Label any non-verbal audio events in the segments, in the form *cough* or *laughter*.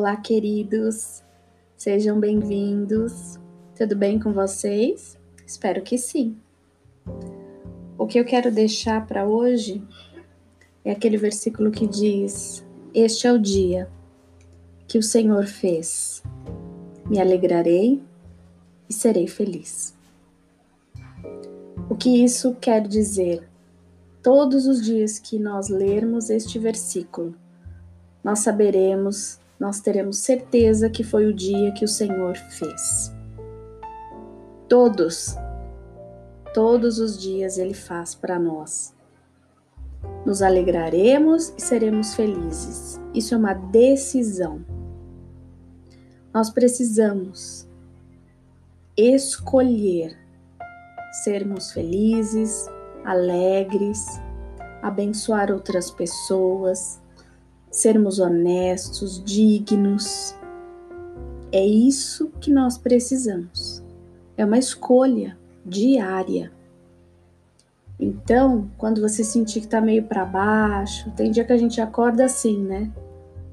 Olá, queridos, sejam bem-vindos. Tudo bem com vocês? Espero que sim. O que eu quero deixar para hoje é aquele versículo que diz: Este é o dia que o Senhor fez. Me alegrarei e serei feliz. O que isso quer dizer? Todos os dias que nós lermos este versículo, nós saberemos, nós teremos certeza que foi o dia que o Senhor fez. Todos, todos os dias Ele faz para nós. Nos alegraremos e seremos felizes. Isso é uma decisão. Nós precisamos escolher sermos felizes, alegres, abençoar outras pessoas, sermos honestos, dignos. É isso que nós precisamos. É uma escolha diária. Então, quando você sentir que tá meio para baixo, tem dia que a gente acorda assim, né?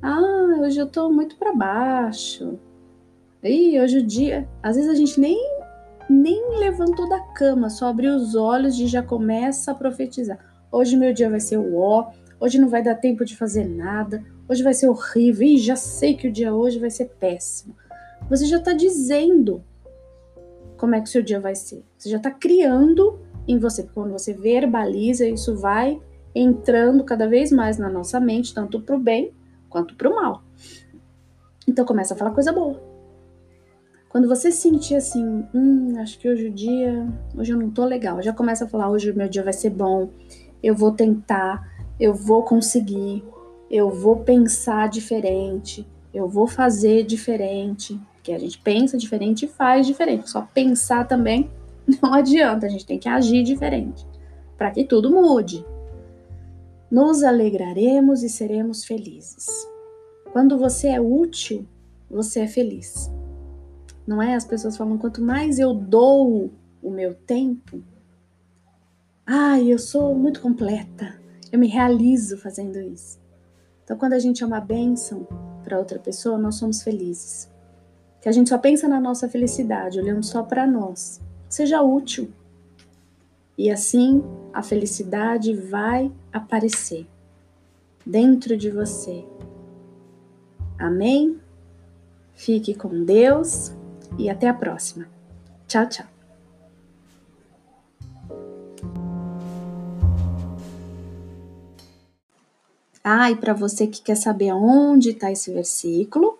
Ah, hoje eu tô muito para baixo. E hoje o dia, às vezes a gente nem nem levantou da cama, só abriu os olhos e já começa a profetizar. Hoje meu dia vai ser o ó, hoje não vai dar tempo de fazer nada, hoje vai ser horrível, e já sei que o dia hoje vai ser péssimo. Você já está dizendo como é que o seu dia vai ser. Você já está criando em você. Quando você verbaliza, isso vai entrando cada vez mais na nossa mente, tanto para o bem quanto para o mal. Então começa a falar coisa boa. Quando você sentir assim, hum, acho que hoje o dia, hoje eu não tô legal, já começa a falar, hoje o meu dia vai ser bom, eu vou tentar, eu vou conseguir, eu vou pensar diferente, eu vou fazer diferente, porque a gente pensa diferente e faz diferente. Só pensar também *laughs* não adianta, a gente tem que agir diferente para que tudo mude. Nos alegraremos e seremos felizes. Quando você é útil, você é feliz. Não é? As pessoas falam: quanto mais eu dou o meu tempo, ai, eu sou muito completa, eu me realizo fazendo isso. Então, quando a gente é uma bênção para outra pessoa, nós somos felizes. Que a gente só pensa na nossa felicidade, olhando só para nós. Seja útil. E assim a felicidade vai aparecer dentro de você. Amém? Fique com Deus e até a próxima. Tchau, tchau. Ah, e para você que quer saber aonde está esse versículo,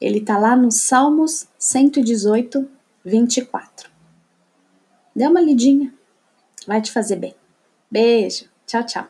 ele está lá no Salmos 118, 24. Dê uma lidinha, vai te fazer bem. Beijo, tchau, tchau.